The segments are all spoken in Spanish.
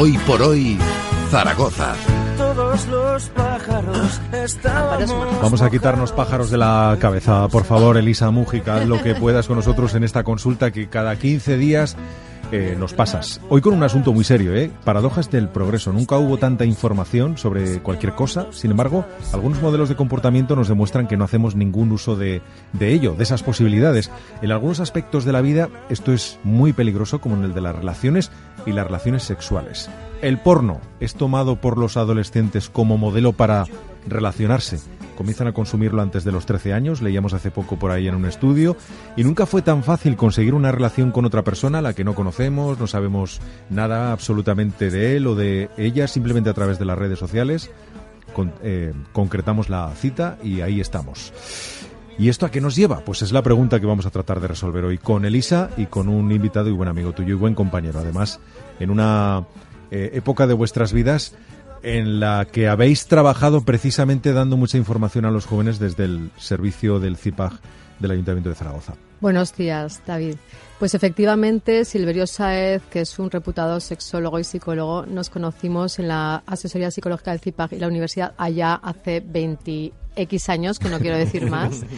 Hoy por hoy, Zaragoza. Todos los pájaros Vamos a quitarnos pájaros de la cabeza. Por favor, Elisa Mújica, haz lo que puedas con nosotros en esta consulta que cada 15 días eh, nos pasas. Hoy con un asunto muy serio, ¿eh? Paradojas del progreso. Nunca hubo tanta información sobre cualquier cosa. Sin embargo, algunos modelos de comportamiento nos demuestran que no hacemos ningún uso de, de ello, de esas posibilidades. En algunos aspectos de la vida esto es muy peligroso, como en el de las relaciones y las relaciones sexuales. El porno es tomado por los adolescentes como modelo para relacionarse comienzan a consumirlo antes de los 13 años, leíamos hace poco por ahí en un estudio, y nunca fue tan fácil conseguir una relación con otra persona la que no conocemos, no sabemos nada absolutamente de él o de ella, simplemente a través de las redes sociales. Eh, concretamos la cita y ahí estamos. ¿Y esto a qué nos lleva? Pues es la pregunta que vamos a tratar de resolver hoy con Elisa y con un invitado y buen amigo tuyo y buen compañero. Además, en una eh, época de vuestras vidas en la que habéis trabajado precisamente dando mucha información a los jóvenes desde el servicio del CIPAG del Ayuntamiento de Zaragoza. Buenos días, David. Pues efectivamente, Silverio Saez, que es un reputado sexólogo y psicólogo, nos conocimos en la asesoría psicológica del CIPAG y la universidad allá hace 20 X años, que no quiero decir más.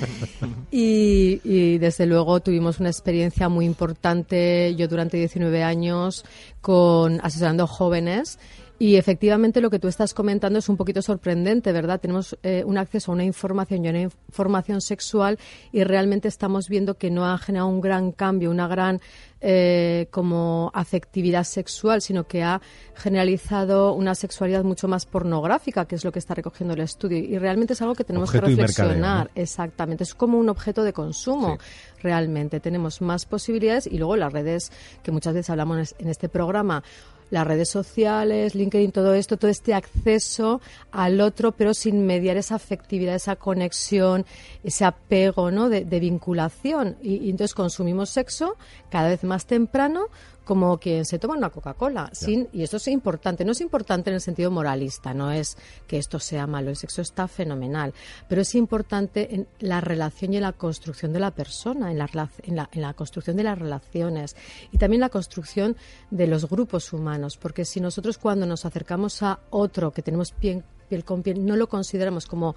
Y, y, desde luego tuvimos una experiencia muy importante, yo durante 19 años, con asesorando jóvenes y efectivamente lo que tú estás comentando es un poquito sorprendente, ¿verdad? Tenemos eh, un acceso a una información y una información sexual y realmente estamos viendo que no ha generado un gran cambio, una gran eh, como afectividad sexual, sino que ha generalizado una sexualidad mucho más pornográfica, que es lo que está recogiendo el estudio. Y realmente es algo que tenemos que reflexionar. Exactamente. Es como un objeto de consumo. Realmente tenemos más posibilidades y luego las redes que muchas veces hablamos en este programa las redes sociales, LinkedIn, todo esto, todo este acceso al otro, pero sin mediar esa afectividad, esa conexión, ese apego, ¿no? De, vinculación. Y, y, entonces consumimos sexo cada vez más temprano como quien se toma una Coca-Cola. Sin, y esto es importante. No es importante en el sentido moralista, no es que esto sea malo. El sexo está fenomenal. Pero es importante en la relación y en la construcción de la persona, en la, en la, en la construcción de las relaciones y también la construcción de los grupos humanos. Porque si nosotros cuando nos acercamos a otro que tenemos piel, piel con piel, no lo consideramos como,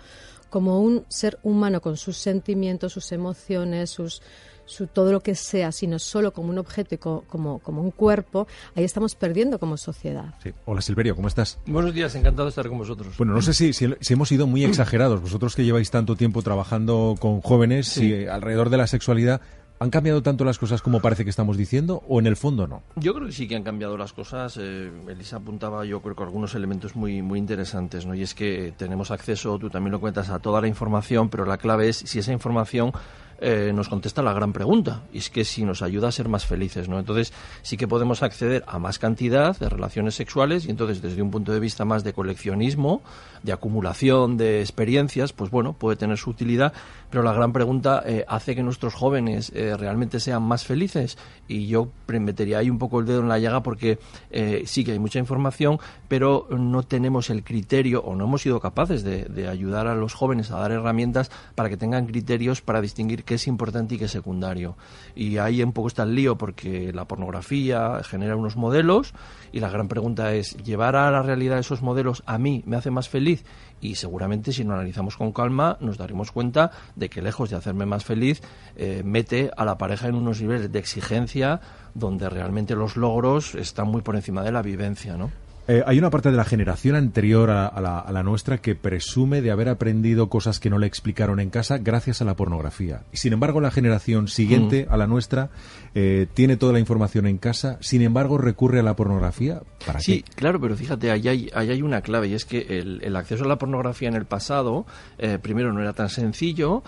como un ser humano con sus sentimientos, sus emociones, sus su, todo lo que sea, sino solo como un objeto y como, como un cuerpo, ahí estamos perdiendo como sociedad. Hola Silverio, ¿cómo estás? Buenos días, encantado de estar con vosotros. Bueno, no sé si, si, hemos sido muy exagerados, vosotros que lleváis tanto tiempo trabajando con jóvenes, si alrededor de la sexualidad ¿Han cambiado tanto las cosas como parece que estamos diciendo o en el fondo no? Yo creo que sí que han cambiado las cosas. Eh, Elisa apuntaba yo creo que algunos elementos muy, muy interesantes, ¿no? Y es que tenemos acceso, tú también lo cuentas, a toda la información, pero la clave es si esa información eh, nos contesta la gran pregunta, y es que si nos ayuda a ser más felices, ¿no? Entonces sí que podemos acceder a más cantidad de relaciones sexuales y entonces desde un punto de vista más de coleccionismo, de acumulación de experiencias, pues bueno, puede tener su utilidad, pero la gran pregunta eh, hace que nuestros jóvenes eh, realmente sean más felices y yo metería ahí un poco el dedo en la llaga porque sí que hay mucha información, pero no tenemos el criterio o no hemos sido capaces de, de ayudar a los jóvenes a dar herramientas para que tengan criterios para distinguir qué es importante y qué es secundario. Y ahí un poco está el lío porque la pornografía genera unos modelos y la gran pregunta es, ¿llevar a la realidad esos modelos a mí me hace más feliz? Y seguramente si lo analizamos con calma nos daremos cuenta de que lejos de hacerme más feliz, eh, mete a la pareja en unos niveles de exigencia donde realmente los logros están muy por encima de la vivencia, ¿no? Eh, hay una parte de la generación anterior a, la, nuestra que presume de haber aprendido cosas que no le explicaron en casa gracias a la pornografía. Sin embargo, la generación siguiente mm. a la nuestra eh, tiene toda la información en casa, sin embargo, recurre a la pornografía. ¿Para sí, claro, pero fíjate, ahí hay, hay una clave y es que el, acceso a la pornografía en el pasado, eh, primero, no era tan sencillo,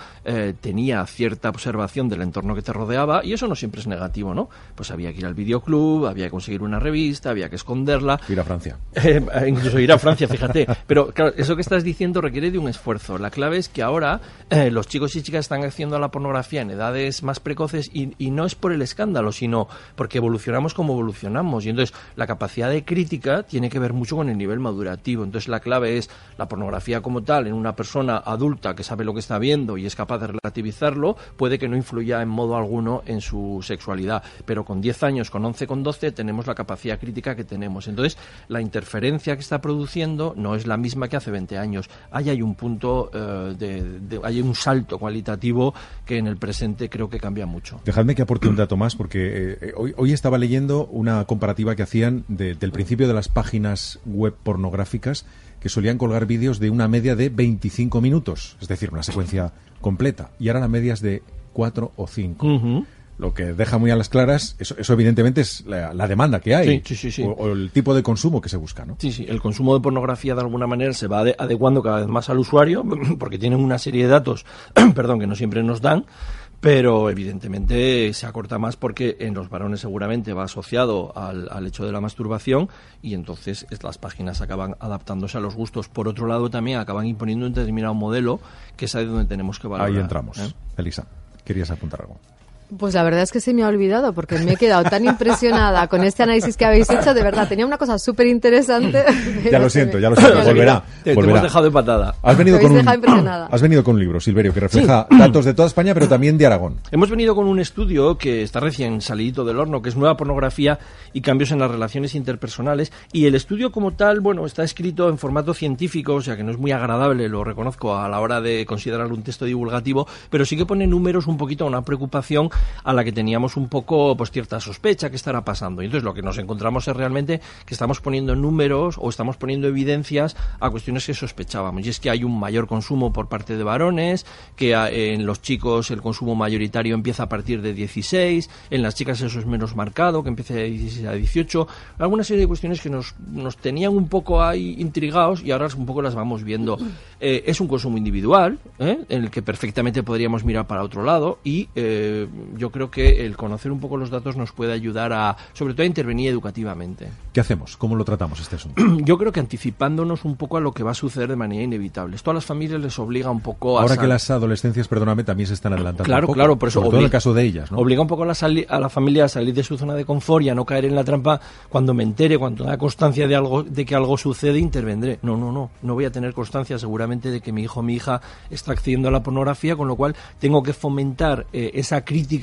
tenía cierta observación del entorno que te rodeaba y eso no siempre es negativo, ¿no? Pues había que ir al videoclub, había que conseguir una revista, había que esconderla. Ir a Francia. Eh, incluso ir a Francia, fíjate. Pero claro, eso que estás diciendo requiere de un esfuerzo. La clave es que ahora eh, los chicos y chicas están haciendo la pornografía en edades más precoces y, y, no es por el escándalo, sino porque evolucionamos como evolucionamos. Y entonces la capacidad de crítica tiene que ver mucho con el nivel madurativo. Entonces la clave es la pornografía como tal en una persona adulta que sabe lo que está viendo y es capaz de relativizarlo, puede que no influya en modo alguno en su sexualidad. Pero con 10 años, con 11, con 12, tenemos la capacidad crítica que tenemos. Entonces, la interferencia que está produciendo no es la misma que hace 20 años. Ahí hay un punto, eh, de, hay un salto cualitativo que en el presente creo que cambia mucho. Dejadme que aporte un dato más, porque eh, hoy, hoy, estaba leyendo una comparativa que hacían de, del principio de las páginas web pornográficas que solían colgar vídeos de una media de 25 minutos, es decir, una secuencia completa, y ahora la media es de 4 o 5. Uh -huh lo que deja muy a las claras, eso, eso evidentemente es la, la, demanda que hay sí, sí, sí, o, o, el tipo de consumo que se busca, ¿no? Sí, sí, el consumo de pornografía de alguna manera se va adecuando cada vez más al usuario porque tienen una serie de datos, perdón, que no siempre nos dan, pero evidentemente se acorta más porque en los varones seguramente va asociado al, al, hecho de la masturbación y entonces las páginas acaban adaptándose a los gustos. Por otro lado, también acaban imponiendo un determinado modelo que es ahí donde tenemos que valorar. Ahí entramos. ¿eh? Elisa, querías apuntar algo. Pues la verdad es que se me ha olvidado porque me he quedado tan impresionada con este análisis que habéis hecho. De verdad, tenía una cosa súper interesante. Ya lo siento, ya lo siento. Volverá. Te, volverá. te hemos dejado de patada. Has venido, con un, impresionada. has venido con un libro, Silverio, que refleja sí. datos de toda España, pero también de Aragón. Hemos venido con un estudio que está recién salidito del horno, que es Nueva Pornografía y Cambios en las Relaciones Interpersonales. Y el estudio como tal, bueno, está escrito en formato científico, o sea que no es muy agradable, lo reconozco, a la hora de considerar un texto divulgativo, pero sí que pone números un poquito a una preocupación a la que tenía teníamos un poco pues cierta sospecha que estará pasando. Y entonces lo que nos encontramos es realmente que estamos poniendo números o estamos poniendo evidencias a cuestiones que sospechábamos. Y es que hay un mayor consumo por parte de varones, que en los chicos el consumo mayoritario empieza a partir de 16, en las chicas eso es menos marcado, que empieza de 16 a 18. Alguna serie de cuestiones que nos, nos tenían un poco ahí intrigados y ahora un poco las vamos viendo. Eh, es un consumo individual, ¿eh? en el que perfectamente podríamos mirar para otro lado y eh, yo creo que el conocer un poco los datos nos puede ayudar a, sobre todo, a intervenir educativamente. ¿Qué hacemos? ¿Cómo lo tratamos este asunto? Yo creo que anticipándonos un poco a lo que va a suceder de manera inevitable. Esto a las familias les obliga un poco a... Ahora que las adolescencias, perdóname, también se están adelantando Claro, un poco, claro, por eso... Sobre todo en el caso de ellas, ¿no? Obliga un poco a la, a la, familia a salir de su zona de confort y a no caer en la trampa cuando me entere, cuando tenga constancia de, algo, de que algo sucede, intervendré. No, no, no. No voy a tener constancia seguramente de que mi hijo o mi hija está accediendo a la pornografía, con lo cual tengo que fomentar eh, esa crítica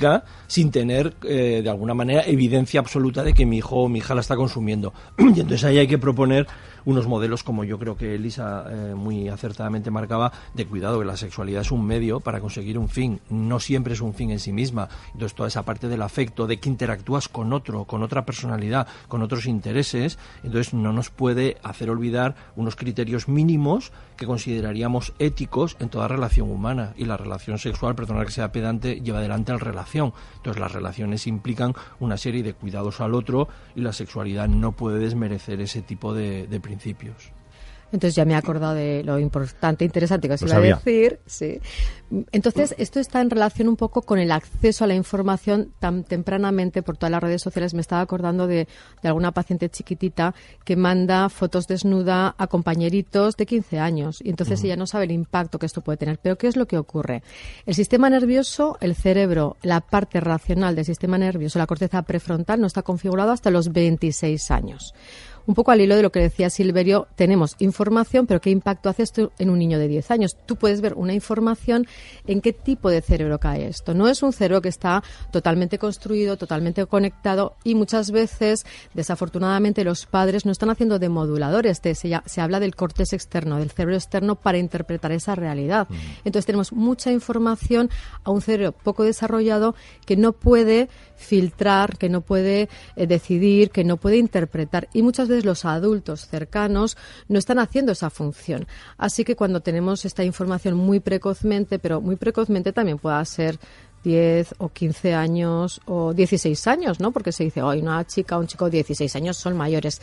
sin tener... Eh, de alguna manera evidencia absoluta de que mi hijo o mi hija la está consumiendo. y entonces ahí hay que proponer unos modelos como yo creo que Elisa eh, muy acertadamente marcaba de cuidado que la sexualidad es un medio para conseguir un fin. No siempre es un fin en sí misma. Entonces toda esa parte del afecto de que interactúas con otro con otra personalidad con otros intereses entonces no nos puede hacer olvidar unos criterios mínimos que consideraríamos éticos en toda relación humana. Y la relación sexual perdona que sea pedante lleva adelante la relación. Entonces las relaciones implican una serie de cuidados al otro y la sexualidad no puede desmerecer ese tipo de, de principios. Entonces ya me he acordado de lo importante, interesante que os iba a decir. Sí. Entonces, esto está en relación un poco con el acceso a la información tan tempranamente por todas las redes sociales. Me estaba acordando de, de alguna paciente chiquitita que manda fotos desnuda a compañeritos de 15 años y entonces uh -huh. ella no sabe el impacto que esto puede tener. Pero ¿qué es lo que ocurre? El sistema nervioso, el cerebro, la parte racional del sistema nervioso, la corteza prefrontal no está configurado hasta los 26 años un poco al hilo de lo que decía Silverio, tenemos información, pero ¿qué impacto hace esto en un niño de 10 años? Tú puedes ver una información en qué tipo de cerebro cae esto. No es un cerebro que está totalmente construido, totalmente conectado y muchas veces, desafortunadamente, los padres no están haciendo de moduladores. De, se, se, habla del cortes externo, del cerebro externo para interpretar esa realidad. Mm. Entonces tenemos mucha información a un cerebro poco desarrollado que no puede filtrar, que no puede eh, decidir, que no puede interpretar y muchas veces los adultos cercanos no están haciendo esa función. Así que cuando tenemos esta información muy precozmente, pero muy precozmente también pueda ser 10 o 15 años o 16 años, ¿no? Porque se dice, hoy una chica un chico de 16 años son mayores.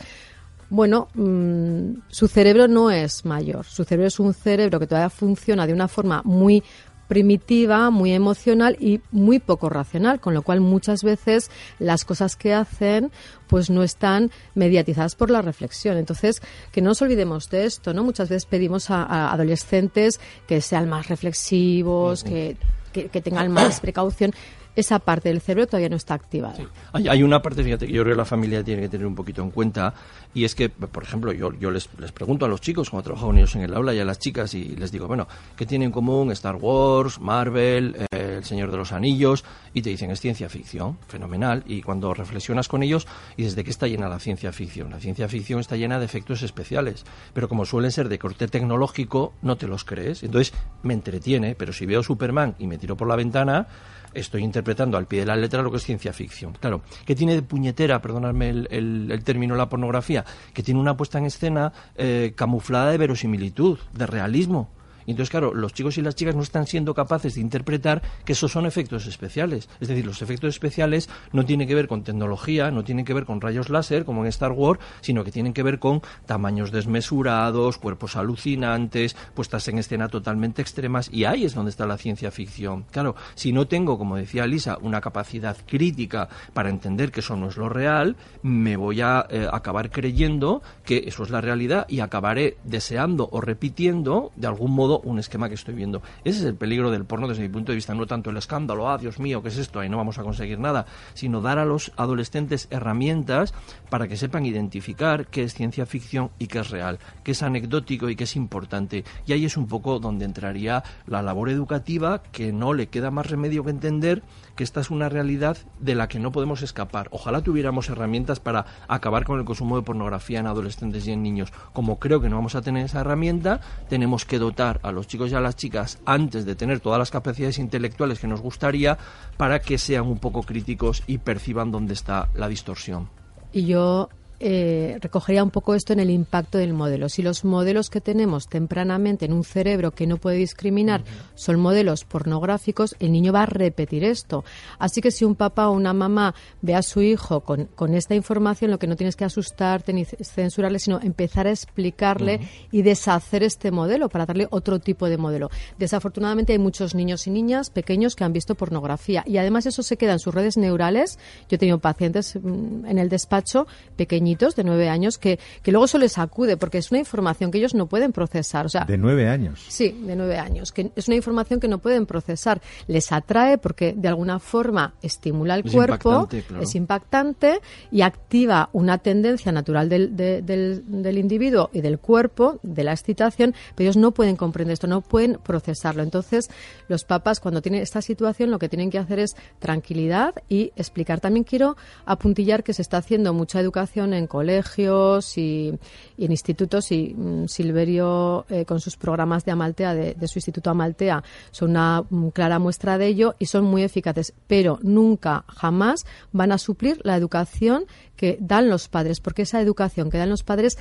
Bueno, mmm, su cerebro no es mayor. Su cerebro es un cerebro que todavía funciona de una forma muy primitiva, muy emocional y muy poco racional, con lo cual muchas veces las cosas que hacen pues no están mediatizadas por la reflexión. Entonces, que no nos olvidemos de esto, ¿no? Muchas veces pedimos a, adolescentes que sean más reflexivos, que, que tengan más precaución esa parte del cerebro todavía no está activada. Hay, una parte, fíjate, que yo creo que la familia tiene que tener un poquito en cuenta, y es que, por ejemplo, yo, yo les, les pregunto a los chicos, cuando trabajo con ellos en el aula, y a las chicas, y les digo, bueno, ¿qué tienen en común Star Wars, Marvel, eh, El Señor de los Anillos? Y te dicen, es ciencia ficción, fenomenal, y cuando reflexionas con ellos, y desde qué está llena la ciencia ficción. La ciencia ficción está llena de efectos especiales, pero como suelen ser de corte tecnológico, no te los crees. Entonces, me entretiene, pero si veo Superman y me tiro por la ventana, estoy interpretando al pie de la letra lo que es ciencia ficción. Claro, que tiene de puñetera, perdonadme el, término, la pornografía? Que tiene una puesta en escena eh, camuflada de verosimilitud, de realismo entonces, claro, los chicos y las chicas no están siendo capaces de interpretar que esos son efectos especiales. Es decir, los efectos especiales no tienen que ver con tecnología, no tienen que ver con rayos láser, como en Star Wars, sino que tienen que ver con tamaños desmesurados, cuerpos alucinantes, puestas en escena totalmente extremas, y ahí es donde está la ciencia ficción. Claro, si no tengo, como decía Lisa, una capacidad crítica para entender que eso no es lo real, me voy a eh, acabar creyendo que eso es la realidad y acabaré deseando o repitiendo, de algún modo, un esquema que estoy viendo. Ese es el peligro del porno desde mi punto de vista, no tanto el escándalo, ah, Dios mío, ¿qué es esto? Ahí no vamos a conseguir nada, sino dar a los adolescentes herramientas para que sepan identificar qué es ciencia ficción y qué es real, qué es anecdótico y qué es importante. Y ahí es un poco donde entraría la labor educativa que no le queda más remedio que entender que esta es una realidad de la que no podemos escapar. Ojalá tuviéramos herramientas para acabar con el consumo de pornografía en adolescentes y en niños. Como creo que no vamos a tener esa herramienta, tenemos que dotar a los chicos y a las chicas antes de tener todas las capacidades intelectuales que nos gustaría para que sean un poco críticos y perciban dónde está la distorsión. Y yo eh, recogería un poco esto en el impacto del modelo. Si los modelos que tenemos tempranamente en un cerebro que no puede discriminar son modelos pornográficos, el niño va a repetir esto. Así que si un papá o una mamá ve a su hijo con, esta información, lo que no tienes que asustarte ni censurarle, sino empezar a explicarle y deshacer este modelo para darle otro tipo de modelo. Desafortunadamente hay muchos niños y niñas pequeños que han visto pornografía y además eso se queda en sus redes neurales. Yo he tenido pacientes mm, en el despacho pequeñitos de nueve años que, que luego se les acude porque es una información que ellos no pueden procesar. O sea, ¿De nueve años? Sí, de nueve años. Que es una información que no pueden procesar. Les atrae porque de alguna forma estimula el cuerpo, es impactante y activa una tendencia natural del, del, del individuo y del cuerpo, de la excitación, pero ellos no pueden comprender esto, no pueden procesarlo. Entonces, los papás cuando tienen esta situación lo que tienen que hacer es tranquilidad y explicar. También quiero apuntillar que se está haciendo mucha educación en en colegios y, en institutos y mm, Silverio eh, con sus programas de Amaltea, de, su Instituto Amaltea, son una mm, clara muestra de ello y son muy eficaces, pero nunca, jamás van a suplir la educación que dan los padres, porque esa educación que dan los padres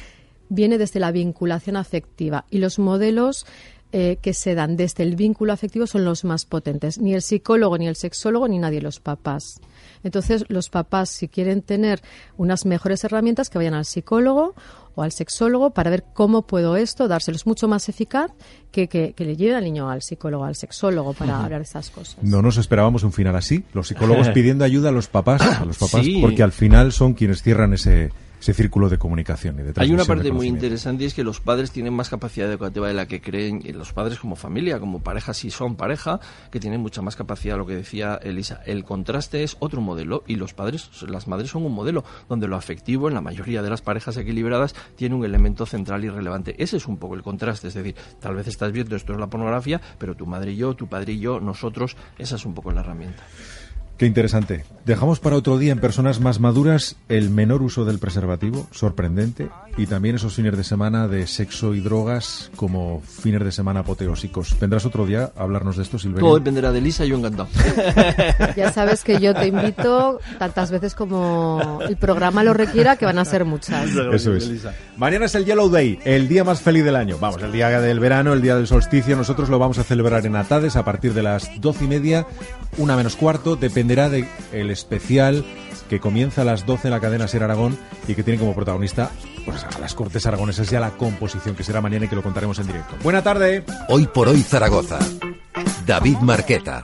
viene desde la vinculación afectiva y los modelos eh, que se dan desde el vínculo afectivo son los más potentes. Ni el psicólogo, ni el sexólogo, ni nadie, los papás. Entonces, los papás, si quieren tener unas mejores herramientas, que vayan al psicólogo o al sexólogo para ver cómo puedo esto, dárselos mucho más eficaz que, que, le lleve al niño al psicólogo, al sexólogo para hablar de estas cosas. No nos esperábamos un final así, los psicólogos pidiendo ayuda a los papás, a los papás, porque al final son quienes cierran ese ese círculo de comunicación y de Hay una parte muy interesante y es que los padres tienen más capacidad educativa de la que creen, y los padres como familia, como pareja, si son pareja, que tienen mucha más capacidad, lo que decía Elisa. El contraste es otro modelo y los padres, las madres son un modelo donde lo afectivo en la mayoría de las parejas equilibradas tiene un elemento central y relevante. Ese es un poco el contraste, es decir, tal vez estás viendo esto es la pornografía, pero tu madre y yo, tu padre y yo, nosotros, esa es un poco la herramienta. Qué interesante. Dejamos para otro día en personas más maduras el menor uso del preservativo, sorprendente, y también esos fines de semana de sexo y drogas como fines de semana apoteósicos. ¿Vendrás otro día a hablarnos de esto, Silveria? Todo dependerá de Lisa, yo encantado. Ya sabes que yo te invito tantas veces como el programa lo requiera, que van a ser muchas. Eso es. Mañana es el Yellow Day, el día más feliz del año. Vamos, el día del verano, el día del solsticio. Nosotros lo vamos a celebrar en Atades a partir de las doce y media, una menos cuarto, depende dependerá del especial que comienza a las 12 en la cadena Ser Aragón y que tiene como protagonista pues, a las Cortes Aragonesas y a la composición que será mañana y que lo contaremos en directo. Buena tarde. Hoy por hoy Zaragoza David Marqueta.